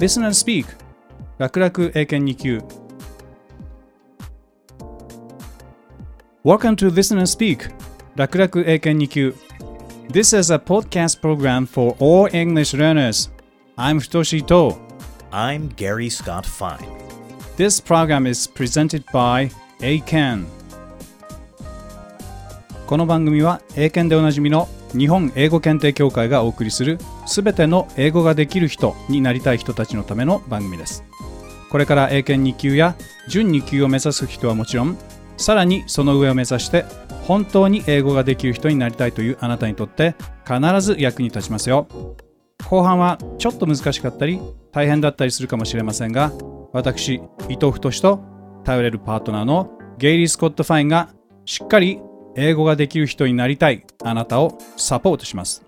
Listen and Speak 楽々英検2級 Welcome to Listen and Speak 楽々英検2級 This is a podcast program for all English learners. I'm Futoshi To. I'm Gary Scott Fine. This program is presented by ACAN この番組は英検でおなじみの日本英語検定協会がお送りするすべての英語ができる人になりたい人たちのための番組です。これから英検2級や準2級を目指す人はもちろんさらにその上を目指して本当に英語ができる人になりたいというあなたにとって必ず役に立ちますよ。後半はちょっと難しかったり大変だったりするかもしれませんが私伊藤太と頼れるパートナーのゲイリー・スコット・ファインがしっかり英語ができる人になりたいあなたをサポートします。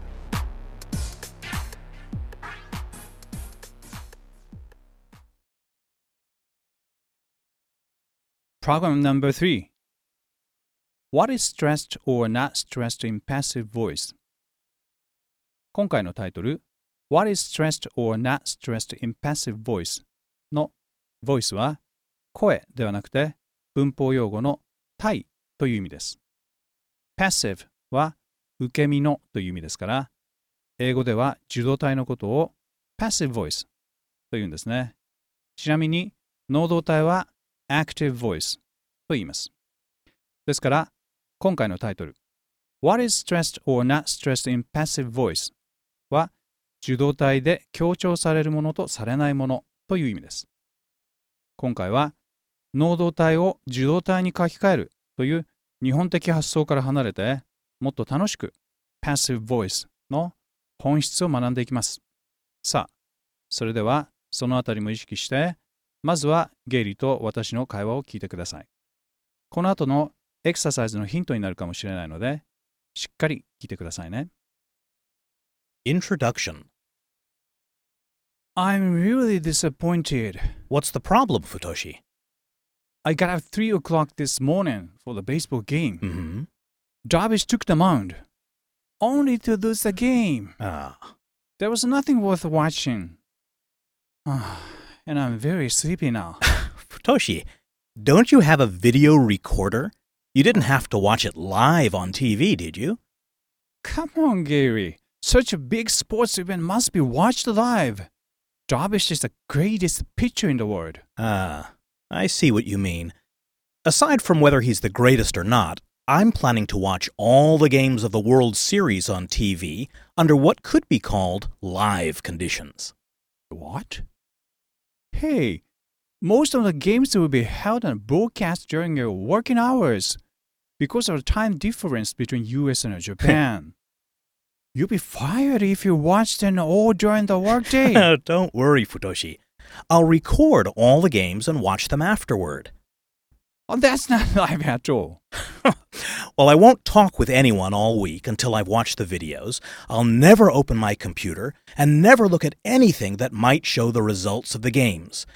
Problem number three. What is stressed or not stressed in passive voice? 今回のタイトル What is stressed or not stressed in passive voice の voice は声ではなくて文法用語の体という意味です。passive は受け身のという意味ですから、英語では受動体のことを passive voice というんですね。ちなみに、能動体は active voice と言います。ですから、今回のタイトル What is stressed or not stressed in passive voice は受動体で強調されるものとされないものという意味です。今回は能動体を受動体に書き換えるという日本的発想から離れてもっと楽しく Passive Voice の本質を学んでいきます。さあ、それではそのあたりも意識してまずはゲイリーと私の会話を聞いてください。この後のエクササイズのヒントになるかもしれないのでしっかり聞いてくださいね。Introduction I'm really disappointed. What's the problem, Futoshi? I got up 3 o'clock this morning for the baseball game. Mm-hmm. Darvish took the mound, only to lose the game. Ah, There was nothing worth watching. And I'm very sleepy now. Futoshi, don't you have a video recorder? You didn't have to watch it live on TV, did you? Come on, Gary. Such a big sports event must be watched live. Darvish is the greatest pitcher in the world. Ah, I see what you mean. Aside from whether he's the greatest or not, I'm planning to watch all the games of the World Series on TV under what could be called live conditions. What? Hey, most of the games will be held and broadcast during your working hours because of the time difference between US and Japan. You'll be fired if you watch them all during the workday. Don't worry, Futoshi. I'll record all the games and watch them afterward. Oh, that's not live at all. Well, I won't talk with anyone all week until I've watched the videos. I'll never open my computer and never look at anything that might show the results of the games.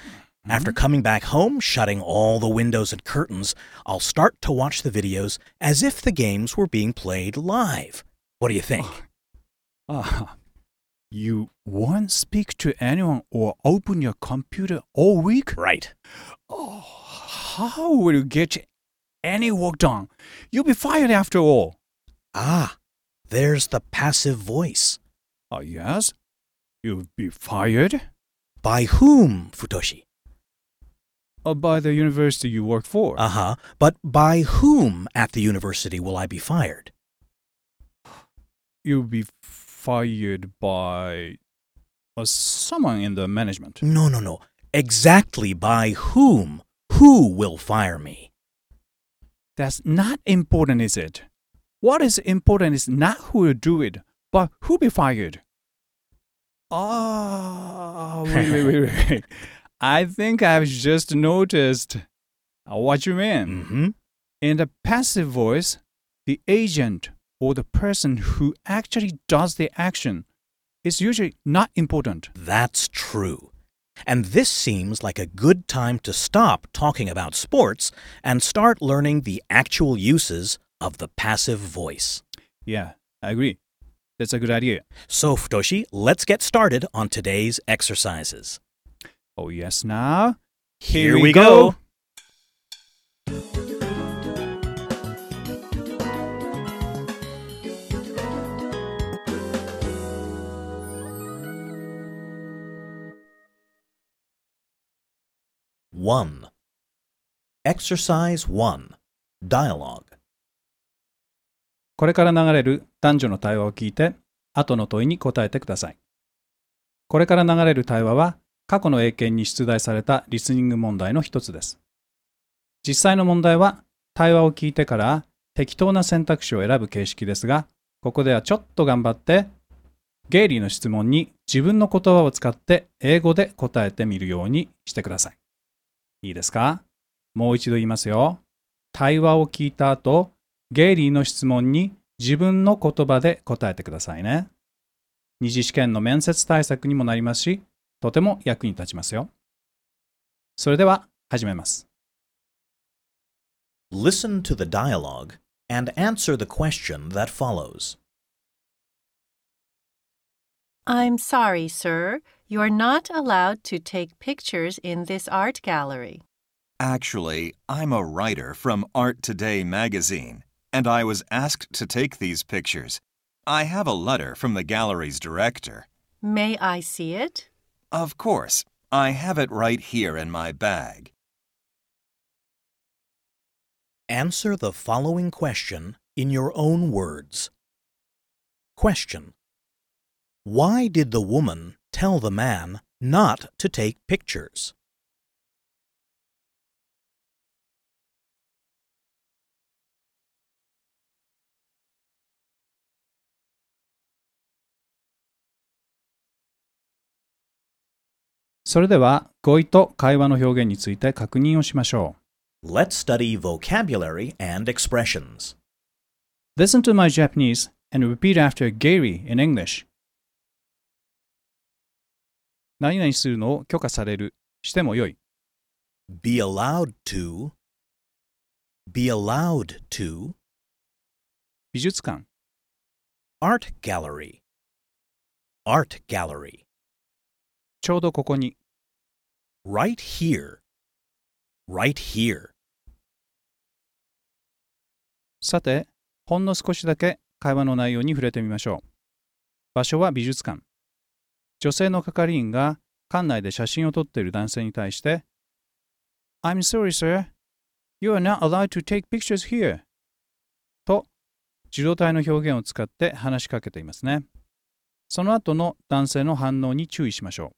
After coming back home, shutting all the windows and curtains, I'll start to watch the videos as if the games were being played live. What do you think? Ah, you won't speak to anyone or open your computer all week? Right. Oh, how will you get any work done? You'll be fired after all. Ah, there's the passive voice. Oh, yes? You'll be fired? By whom, Futoshi? Uh, by the university you work for. Uh huh. But by whom at the university will I be fired? You'll be fired by uh, someone in the management. No, no, no. Exactly by whom? Who will fire me? That's not important, is it? What is important is not who will do it, but who be fired. Ah, wait, wait, wait, wait. I think I've just noticed What you mean? hmm In the passive voice, the agent or the person who actually does the action is usually not important. That's true. And this seems like a good time to stop talking about sports and start learning the actual uses of the passive voice. Yeah, I agree. That's a good idea. So, Futoshi, let's get started on today's exercises. Oh, yes, now. Here we go. One. Exercise one. Dialogue. これから流れる男女の対話を聞いて、後の問いに答えてください。これから流れる対話は、過去の英検に出題されたリスニング問題の一つです。実際の問題は、対話を聞いてから適当な選択肢を選ぶ形式ですが、ここではちょっと頑張って、ゲイリーの質問に自分の言葉を使って英語で答えてみるようにしてください。いいですか？もう一度言いますよ。対話を聞いた後、ゲイリーの質問に自分の言葉で答えてくださいね。二次試験の面接対策にもなりますし、とても役に立ちますよ。それでは始めます。Listen to the dialogue and answer the question that follows. I'm sorry, sir. You're not allowed to take pictures in this art gallery. Actually, I'm a writer from Art Today magazine, and I was asked to take these pictures. I have a letter from the gallery's director. May I see it? Of course, I have it right here in my bag. Answer the following question in your own words. Question Why did the woman tell the man not to take pictures? それでは語彙と会話の表現について確認をしましょ Let's study vocabulary and expressions. う。Listen to my Japanese and repeat after Gary in English. 何々するのを許可される。してもよい。Be allowed to. Be allowed to. 美術館。Art gallery. Art gallery. ちょうどここに。Right here. Right here. さて、ほんの少しだけ会話の内容に触れてみましょう。場所は美術館。女性の係員が館内で写真を撮っている男性に対して、I'm sorry, sir. You are not allowed to take pictures here. と、受動体の表現を使って話しかけていますね。その後の男性の反応に注意しましょう。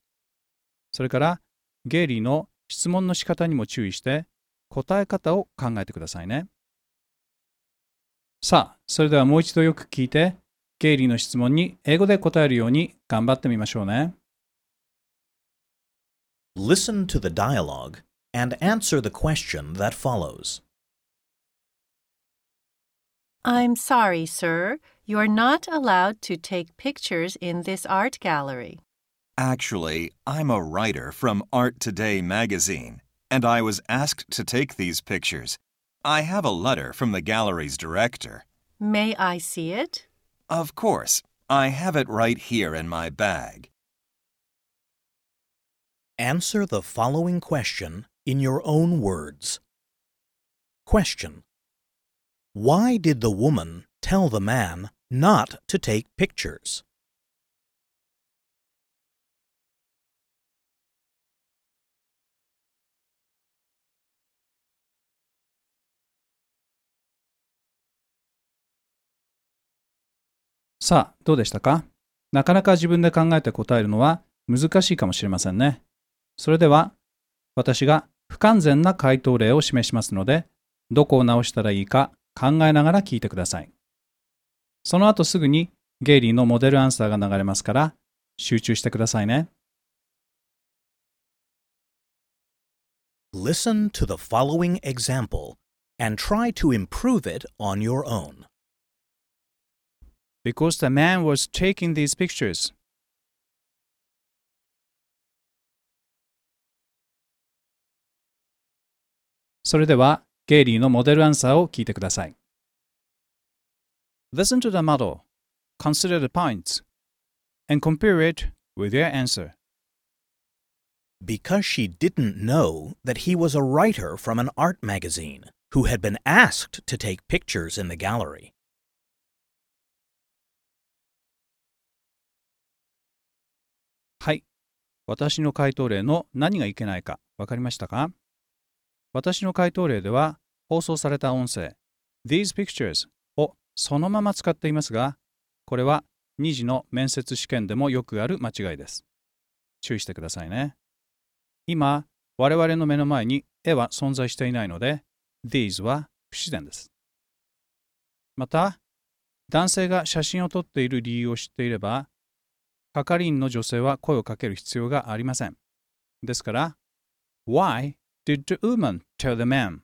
それから、ゲイリーの質問の仕方にも注意して、答え方を考えてくださいね。さあ、それではもう一度よく聞いて、ゲイリーの質問に英語で答えるように頑張ってみましょうね。 Listen to the dialogue and answer the question that follows. I'm sorry, sir. You're not allowed to take pictures in this art gallery. Actually, I'm a writer from Art Today magazine, and I was asked to take these pictures. I have a letter from the gallery's director. May I see it? Of course, I have it right here in my bag. Answer the following question in your own words. Question Why did the woman tell the man not to take pictures? さあ、どうでしたか？なかなか自分で考えて答えるのは難しいかもしれませんね。それでは、私が不完全な回答例を示しますので、どこを直したらいいか考えながら聞いてください。その後すぐにゲイリーのモデルアンサーが流れますから、集中してくださいね。Listen to the following example and try to improve it on your own. because the man was taking these pictures. Listen to the model, consider the points, and compare it with your answer. Because she didn't know that he was a writer from an art magazine who had been asked to take pictures in the gallery. 私の回答例の何がいけないか分かりましたか？私の回答例では放送された音声 These pictures をそのまま使っていますが、これは2次の面接試験でもよくある間違いです。注意してくださいね。今、我々の目の前に絵は存在していないので、These は不自然です。また、男性が写真を撮っている理由を知っていれば、係員の女性は声をかける必要がありません。ですから、Why did the woman tell the man?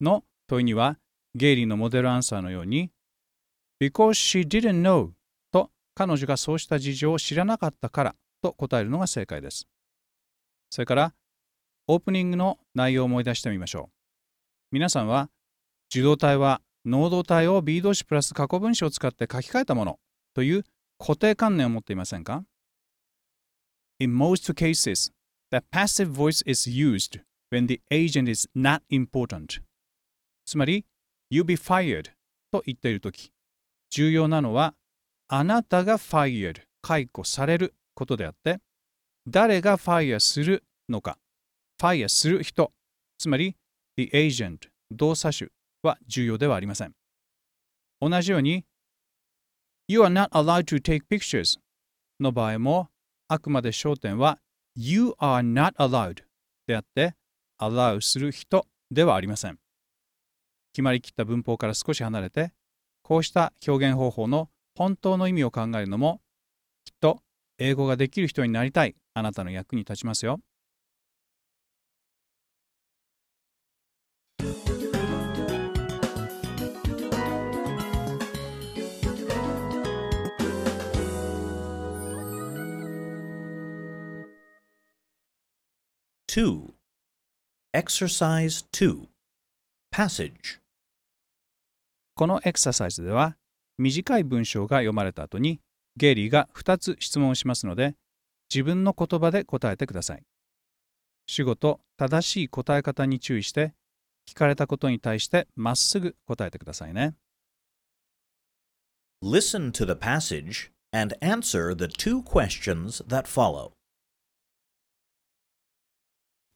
の問いには、ゲイリーのモデルアンサーのように、Because she didn't know と彼女がそうした事情を知らなかったからと答えるのが正解です。それから、オープニングの内容を思い出してみましょう。皆さんは、受動体は能動体を B 動詞プラス過去分詞を使って書き換えたものという固定観念を持っていませんか ?In most cases, the passive voice is used when the agent is not important. つまり、you be fired と言っているとき、重要なのは、あなたが fired 解雇されることであって、誰が fire するのか、fire する人、つまり the agent 動作種は重要ではありません。同じように、You are not allowed to take pictures の場合も、あくまで焦点は You are not allowed であって、allow する人ではありません。決まりきった文法から少し離れて、こうした表現方法の本当の意味を考えるのも、きっと英語ができる人になりたいあなたの役に立ちますよ。2. Exercise 2. Passage. このエクササイズでは、短い文章が読まれた後に、ゲイリーが2つ質問をしますので、自分の言葉で答えてください。主語と正しい答え方に注意して、聞かれたことに対してまっすぐ答えてくださいね。Listen to the passage and answer the two questions that follow.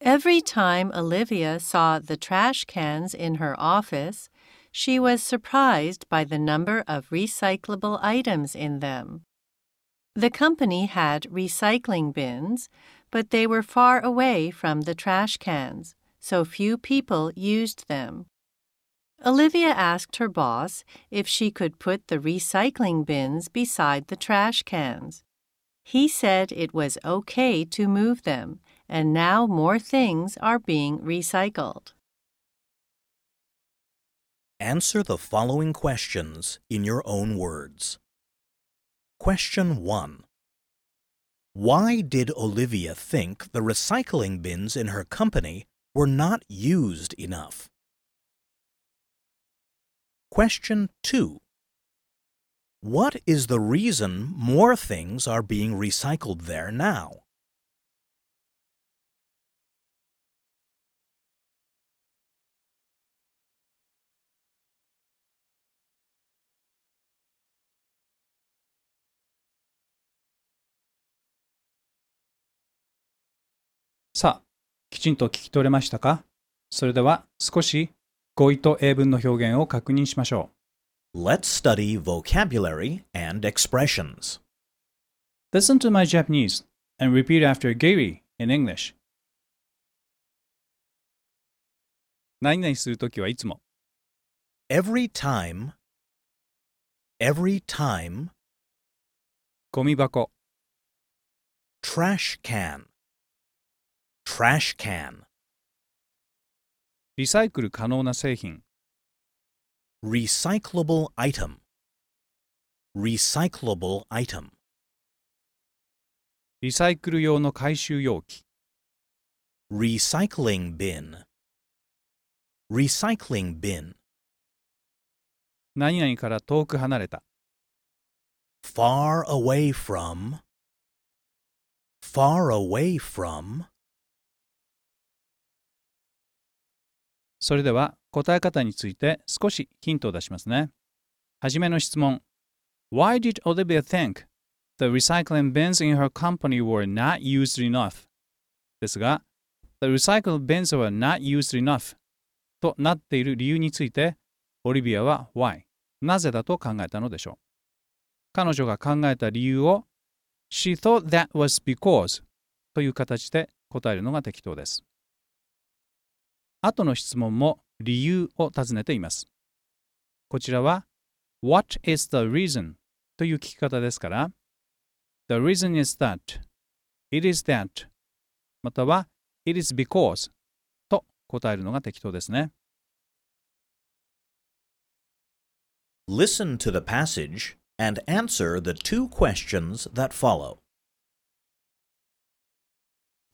Every time Olivia saw the trash cans in her office, she was surprised by the number of recyclable items in them. The company had recycling bins, but they were far away from the trash cans, so few people used them. Olivia asked her boss if she could put the recycling bins beside the trash cans. He said it was okay to move them, and now more things are being recycled. Answer the following questions in your own words. Question 1. Why did Olivia think the recycling bins in her company were not used enough? Question 2. What is the reason more things are being recycled there now? きちんと聞き取れましたかそれでは少し語彙と英文の表現を確認しましょ Let's study vocabulary and expressions. う。Listen to my Japanese and repeat after Gary in English. 何々するときはいつも Every time, every time, ゴミ箱、trash can, trash can, リサイクル可能な製品 recyclable item, recyclable item, リサイクル用の回収容器 recycling bin, recycling bin, 何々から遠く離れた far away from, far away from, それでは答え方について少しヒントを出しますね。はじめの質問 Why did Olivia think the recycling bins in her company were not used enough? ですが、The recycled bins were not used enough となっている理由について、オリビアは Why? なぜだと考えたのでしょう。彼女が考えた理由を She thought that was because という形で答えるのが適当です。後の質問も理由を尋ねています。こちらは What is the reason? という聞き方ですから The reason is that It is that または It is because と答えるのが適当ですね。Listen to the passage and answer the two questions that follow.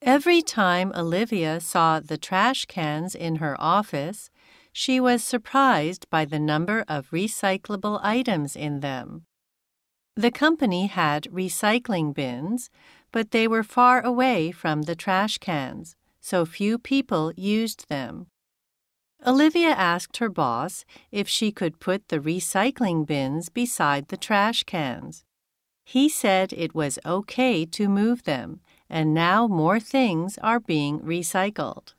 Every time Olivia saw the trash cans in her office, she was surprised by the number of recyclable items in them. The company had recycling bins, but they were far away from the trash cans, so few people used them. Olivia asked her boss if she could put the recycling bins beside the trash cans. He said it was okay to move them, and now more things are being recycled.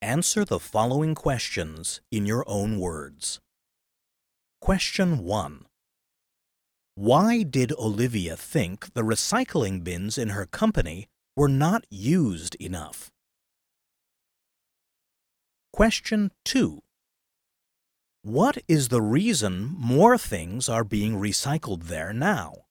Answer the following questions in your own words. Question 1. Why did Olivia think the recycling bins in her company were not used enough? Question 2. What is the reason more things are being recycled there now?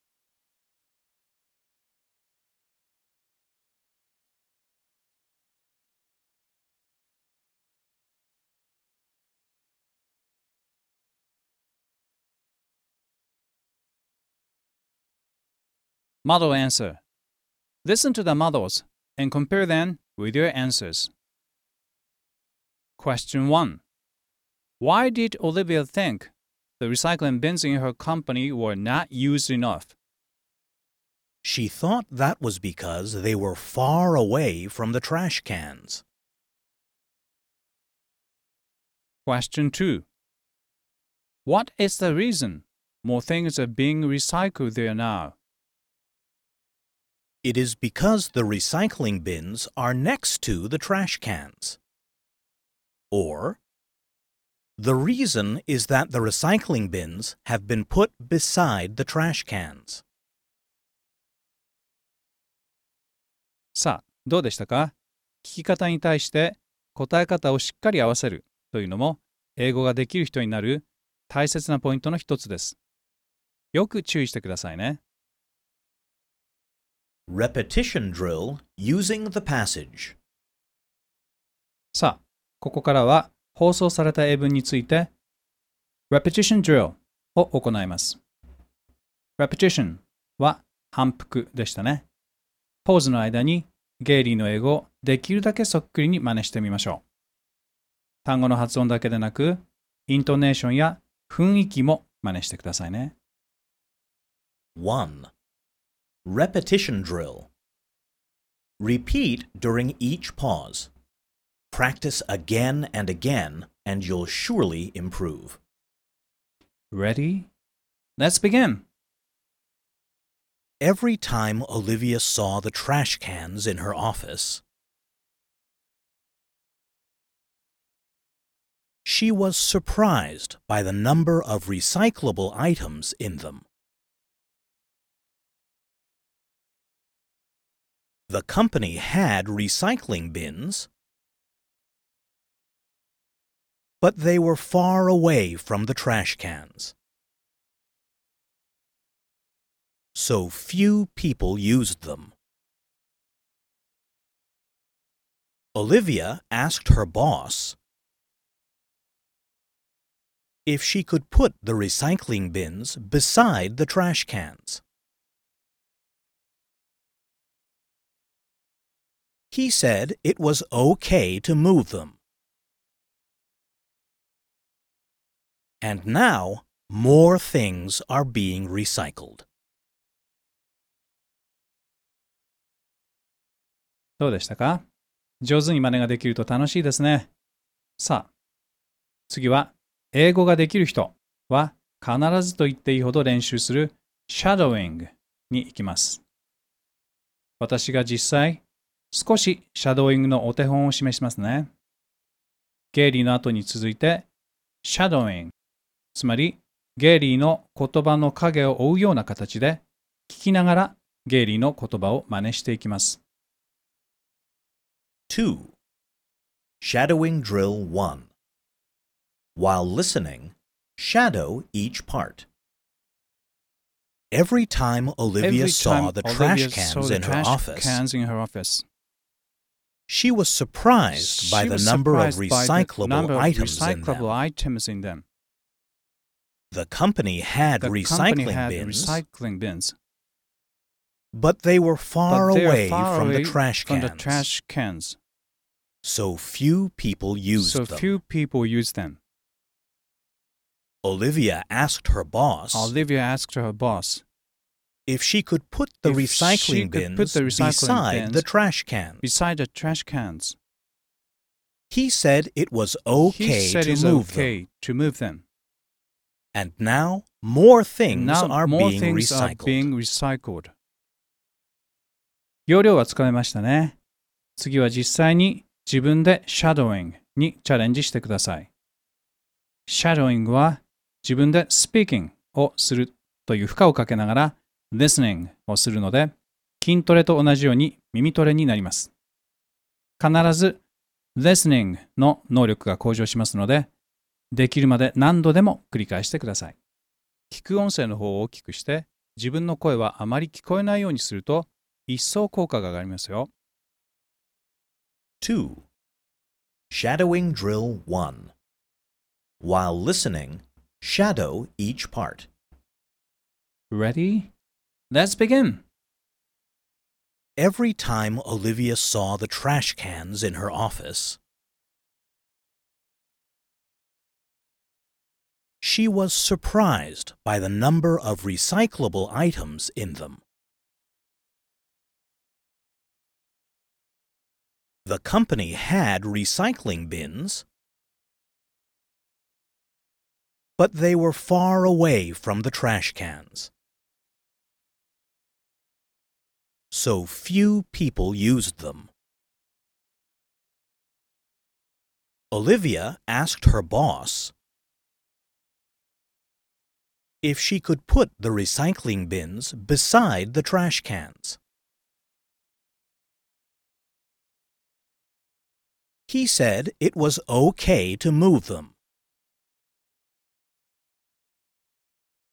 Model answer Listen to the models and compare them with your answers. Question 1. Why did Olivia think the recycling bins in her company were not used enough? She thought that was because they were far away from the trash cans. Question 2. What is the reason more things are being recycled there now? It is because the recycling bins are next to the trash cans. Or, the reason is that the recycling bins have been put beside the trash cans. さあ、どうでしたか聞き方に対して答え方をしっかり合わせるというのも英語ができる人になる大切なポイントの一つです。よく注意してくださいね。Repetition drill using the passage. さあ、ここからは放送された英文について Repetition drill を行います。Repetition は反復でしたね。ポーズの間にゲイリーの英語をできるだけそっくりに真似してみましょう。単語の発音だけでなく、イントネーションや雰囲気も真似してくださいね。1. Repetition drill. Repeat during each pause. Practice again and again, and you'll surely improve. Ready? Let's begin! Every time Olivia saw the trash cans in her office, she was surprised by the number of recyclable items in them. The company had recycling bins, but they were far away from the trash cans. So few people used them. Olivia asked her boss if she could put the recycling bins beside the trash cans. He said it was okay to move them. And now more things are being recycled. どうでしたか上手に真似ができると楽しいですね。さあ、次は英語ができる人は必ずと言っていいほど練習する shadowing に行きます。私が実際少しシャドーイングのお手本を示しますね。ゲイリーの後に続いて shadowing つまりゲイリーの言葉の影を追うような形で聞きながらゲイリーの言葉を真似していきます。2. Shadowing Drill 1. While listening, shadow each part. Every time Olivia Every saw time the Olivia trash saw cans in her office, cans in her office. She was surprised by She the number of surprised by the recyclable number of items in recyclable them. items in them. The company had The recycling company had bins, recycling bins, but they were far they away far from away the trash from cans. the trash cans. So few people used so them. few people use them. Olivia asked her boss Olivia asked her boss if she could put the If recycling bins put the recycling beside bins the trash cans. beside the trash cans. He said it was okay he said to it's move okay them. to move them. And now more things now are more being things are recycled. being recycled. 要領はつかめましたね。次は実際に自分で shadowing にチャレンジしてください。shadowing は自分で speaking をするという負荷をかけながら listening をするので筋トレと同じように耳トレになります。必ず listening の能力が向上しますのでできるまで何度でも繰り返してください。聞く音声の方を大きくして自分の声はあまり聞こえないようにすると一層効果が上がりますよ。2. Shadowing Drill 1. While listening, shadow each part. Ready? Let's begin! Every time Olivia saw the trash cans in her office, she was surprised by the number of recyclable items in them. The company had recycling bins, but they were far away from the trash cans. So few people used them. Olivia asked her boss if she could put the recycling bins beside the trash cans. He said it was okay to move them.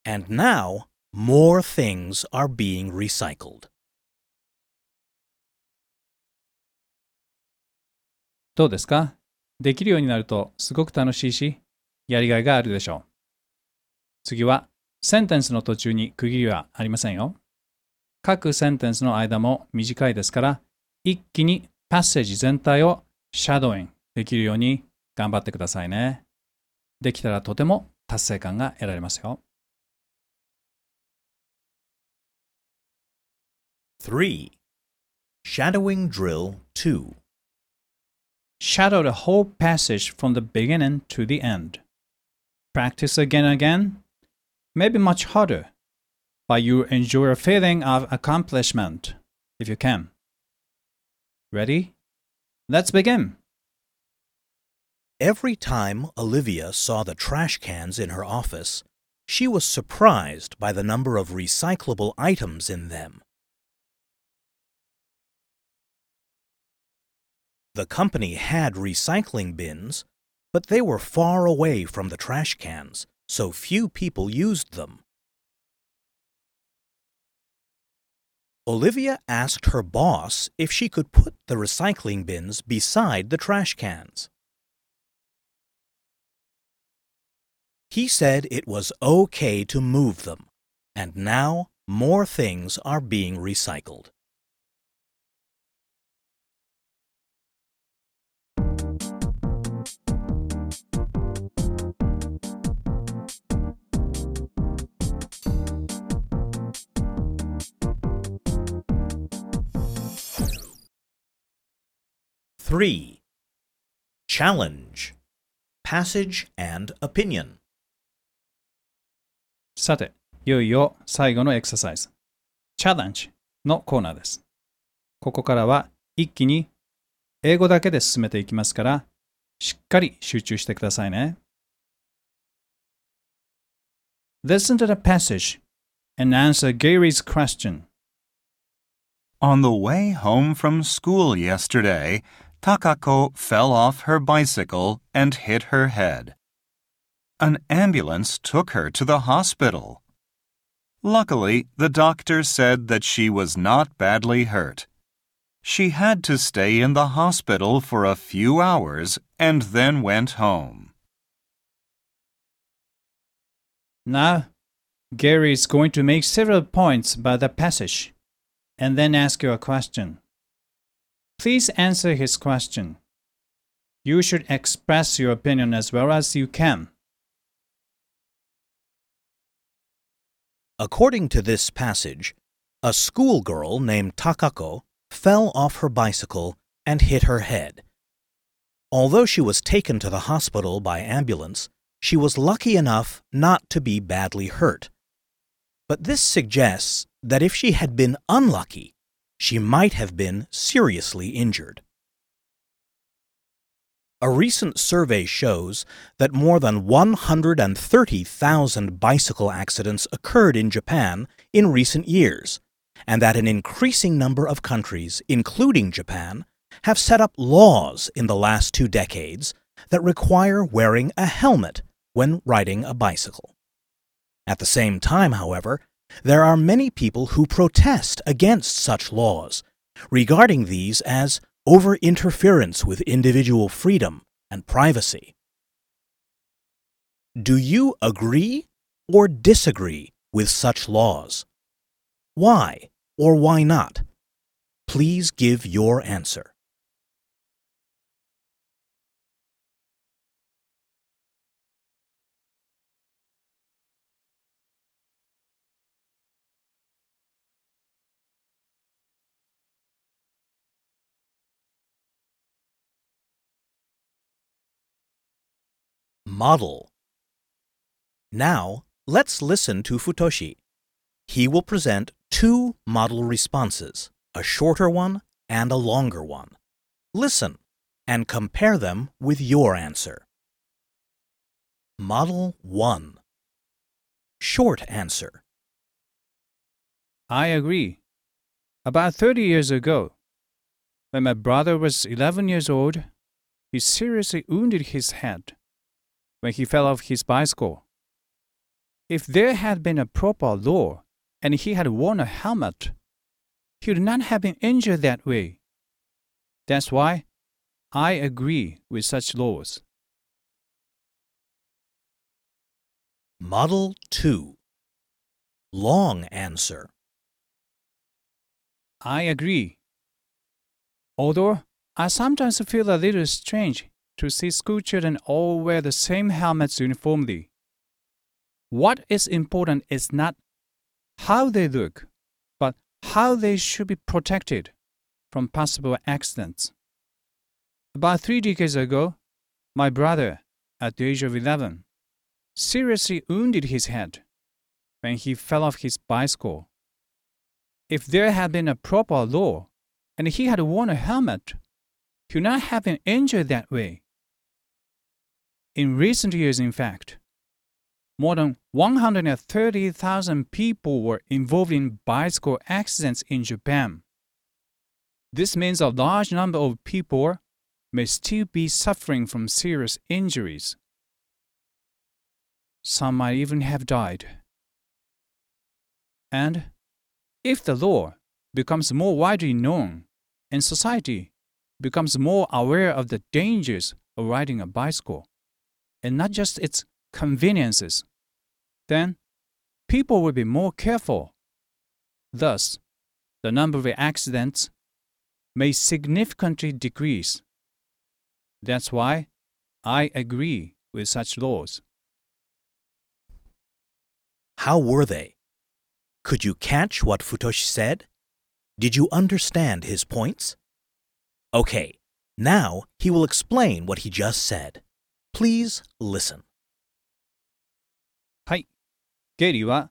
And now more things are being recycled. どうですか？できるようになるとすごく楽しいし、やりがいがあるでしょう。次は、センテンスの途中に区切りはありませんよ。各センテンスの間も短いですから、一気にパッセージ全体をシャドーインできるように頑張ってくださいね。できたらとても達成感が得られますよ。3. Shadowing Drill 2. Shadow the whole passage from the beginning to the end. Practice again and again, maybe much harder, but you enjoy a feeling of accomplishment if you can. Ready? Let's begin. Every time Olivia saw the trash cans in her office, she was surprised by the number of recyclable items in them. The company had recycling bins, but they were far away from the trash cans, so few people used them. Olivia asked her boss if she could put the recycling bins beside the trash cans. He said it was okay to move them, and now more things are being recycled. Three. Challenge. Passage and opinion. さて、いよいよ最後のエクササイズ、チャレンジのコーナーです。ここからは一気に英語だけで進めていきますから、しっかり集中してくださいね。Listen to the passage and answer Gary's question. On the way home from school yesterday, Takako fell off her bicycle and hit her head. An ambulance took her to the hospital. Luckily, the doctor said that she was not badly hurt. She had to stay in the hospital for a few hours and then went home. Now, Gary is going to make several points about the passage and then ask you a question. Please answer his question. You should express your opinion as well as you can. According to this passage, a schoolgirl named Takako fell off her bicycle and hit her head. Although she was taken to the hospital by ambulance, she was lucky enough not to be badly hurt. But this suggests that if she had been unlucky, she might have been seriously injured. A recent survey shows that more than 130,000 bicycle accidents occurred in Japan in recent years, and that an increasing number of countries, including Japan, have set up laws in the last two decades that require wearing a helmet when riding a bicycle. At the same time, however, there are many people who protest against such laws, regarding these as over interference with individual freedom and privacy. Do you agree or disagree with such laws? Why or why not? Please give your answer. Model. Now, let's listen to Futoshi. He will present two model responses, a shorter one and a longer one. Listen and compare them with your answer. Model 1 Short answer. I agree. About 30 years ago, when my brother was 11 years old, he seriously wounded his head when he fell off his bicycle. If there had been a proper law and he had worn a helmet, he would not have been injured that way. That's why I agree with such laws. Model 2 Long answer. I agree. Although I sometimes feel a little strange to see schoolchildren all wear the same helmets uniformly. What is important is not how they look, but how they should be protected from possible accidents. About three decades ago, my brother, at the age of 11, seriously wounded his head when he fell off his bicycle. If there had been a proper law and he had worn a helmet, he would not have been injured that way. In recent years, in fact, more than 130,000 people were involved in bicycle accidents in Japan. This means a large number of people may still be suffering from serious injuries. Some might even have died. And if the law becomes more widely known and society becomes more aware of the dangers of riding a bicycle and not just its conveniences, then people will be more careful. Thus, the number of accidents may significantly decrease. That's why I agree with such laws. How were they? Could you catch what Futoshi said? Did you understand his points? Okay, now he will explain what he just said. Please listen. はい。ゲイリーは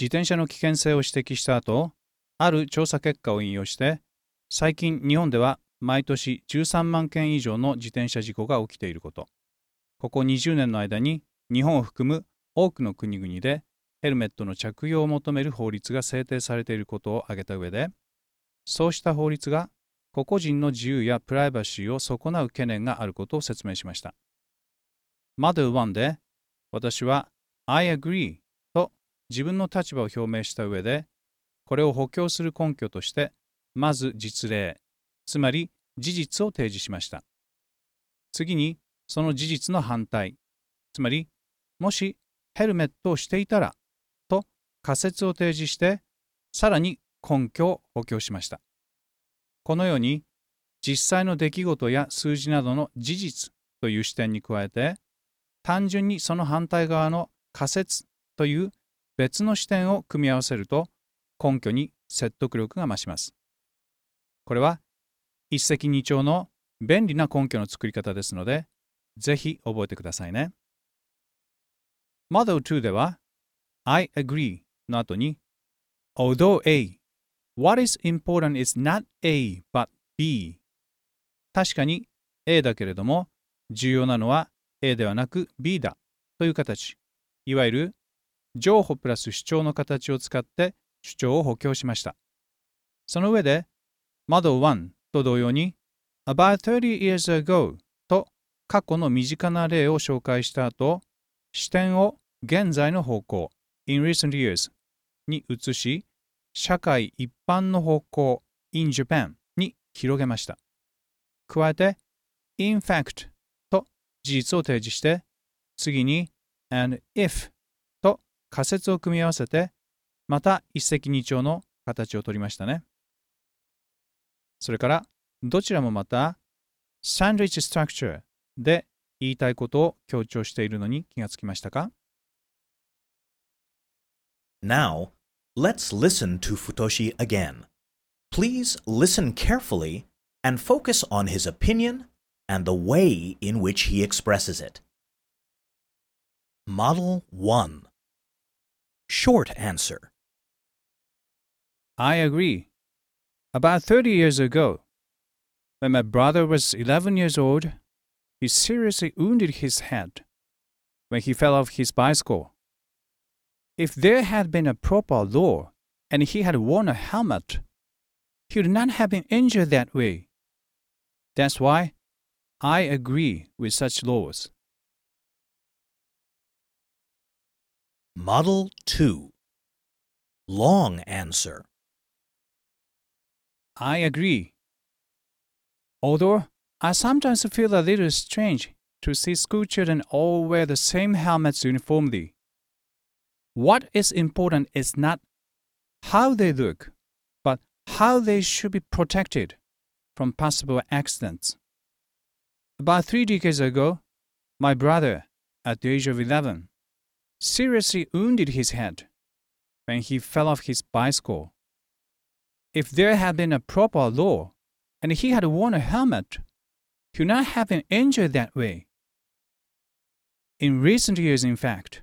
自転車の危険性を指摘した後、ある調査結果を引用して、最近日本では毎年13万件以上の自転車事故が起きていること、ここ20年の間に日本を含む多くの国々でヘルメットの着用を求める法律が制定されていることを挙げた上で、そうした法律が個々人の自由やプライバシーを損なう懸念があることを説明しました。Model 1で私は I agree と自分の立場を表明した上で、これを補強する根拠として、まず実例、つまり事実を提示しました。次に、その事実の反対、つまり、もしヘルメットをしていたらと仮説を提示して、さらに根拠を補強しました。このように、実際の出来事や数字などの事実という視点に加えて、単純にその反対側の仮説という別の視点を組み合わせると根拠に説得力が増します。これは一石二鳥の便利な根拠の作り方ですので、ぜひ覚えてくださいね。Model 2では I agree の後に Although A, what is important is not A but B 確かに A だけれども重要なのは A ではなく B だという形いわゆる情報プラス主張の形を使って主張を補強しました。その上で、Model 1と同様に、About 30 years ago と過去の身近な例を紹介した後、視点を現在の方向、in recent years に移し、社会一般の方向、in Japan に広げました。加えて、in fact 事実を提示して、次に and if と仮説を組み合わせて、また一石二鳥の形をとりましたね。それから、どちらもまた、サンドイッチストラクチャーで言いたいことを強調しているのに気がつきましたか？Now, let's listen to Futoshi again. Please listen carefully and focus on his opinion and the way in which he expresses it. Model 1 Short answer I agree. About 30 years ago, when my brother was 11 years old, he seriously wounded his head when he fell off his bicycle. If there had been a proper law and he had worn a helmet, he would not have been injured that way. That's why I agree with such laws. Model 2 Long answer I agree. Although I sometimes feel a little strange to see school children all wear the same helmets uniformly. What is important is not how they look, but how they should be protected from possible accidents. About three decades ago, my brother, at the age of 11, seriously wounded his head when he fell off his bicycle. If there had been a proper law and he had worn a helmet, he would not have been injured that way. In recent years, in fact,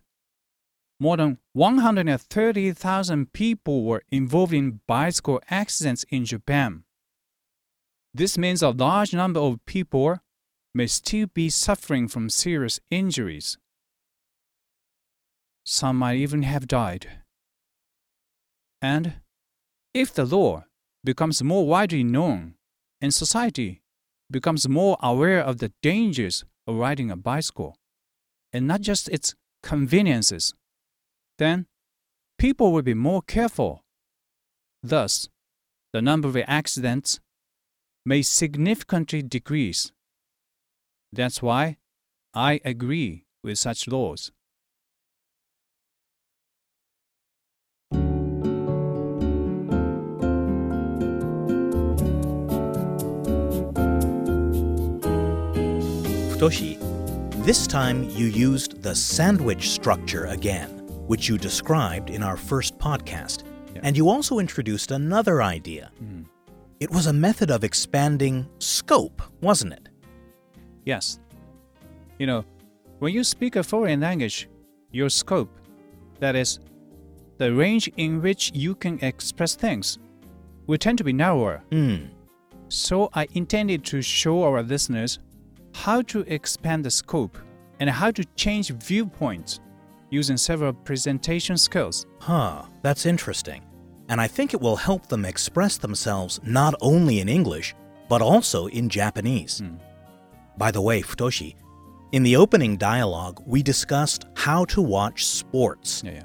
more than 130,000 people were involved in bicycle accidents in Japan. This means a large number of people may still be suffering from serious injuries. Some might even have died. And if the law becomes more widely known and society becomes more aware of the dangers of riding a bicycle and not just its conveniences, then people will be more careful. Thus, the number of accidents may significantly decrease. That's why I agree with such laws. Futoshi This time you used the sandwich structure again, which you described in our first podcast. Yeah. And you also introduced another idea. Mm. It was a method of expanding scope, wasn't it? Yes. You know, when you speak a foreign language, your scope, that is, the range in which you can express things, will tend to be narrower. Hmm. So I intended to show our listeners how to expand the scope and how to change viewpoints using several presentation skills. Huh, that's interesting. And I think it will help them express themselves not only in English, but also in Japanese. Hmm. By the way, Futoshi, in the opening dialogue, we discussed how to watch sports. Yeah, yeah.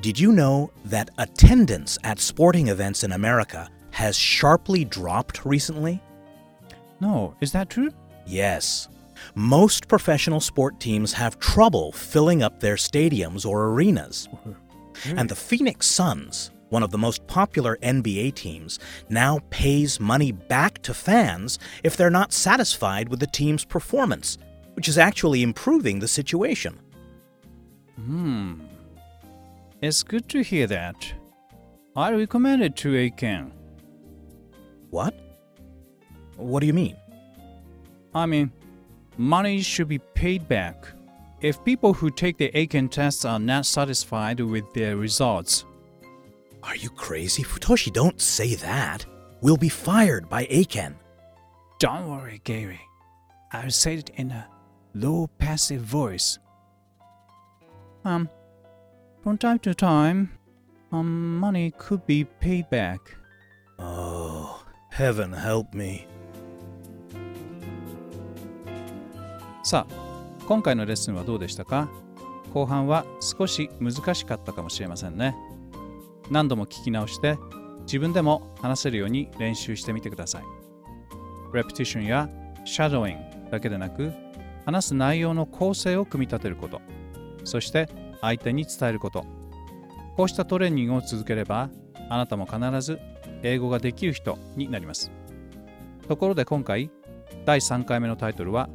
Did you know that attendance at sporting events in America has sharply dropped recently? No, is that true? Yes. Most professional sport teams have trouble filling up their stadiums or arenas. And the Phoenix Suns, one of the most popular NBA teams, now pays money back to fans if they're not satisfied with the team's performance, which is actually improving the situation. Hmm. It's good to hear that. I recommend it to Eiken. What? What do you mean? I mean, money should be paid back if people who take the Eiken tests are not satisfied with their results. Are you crazy? Futoshi, don't say that. We'll be fired by Aiken. Don't worry, Gary. I'll say it in a low passive voice. Um, from time to time, um, money could be paid back. Oh, heaven help me. さあ、今回のレッスンはどうでしたか後半は少し難しかったかもしれませんね。何度も聞き直して自分でも話せるように練習してみてください。レプティションやシャドーイングだけでなく話す内容の構成を組み立てること、そして相手に伝えること。こうしたトレーニングを続ければあなたも必ず英語ができる人になります。ところで今回第3回目のタイトルは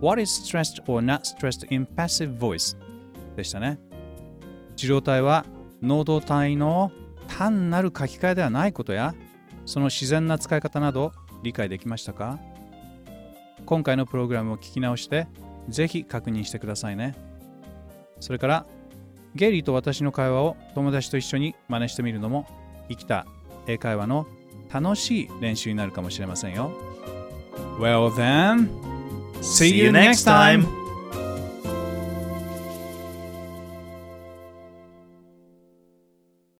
What is stressed or not stressed in passive voice? でしたね。受容体は能動体の単なる書き換えではないことや、その自然な使い方など理解できましたか？今回のプログラムを聞き直して、ぜひ確認してくださいね。それから、ゲイリーと私の会話を友達と一緒に真似してみるのも、生きた英会話の楽しい練習になるかもしれませんよ。Well then, see you next time!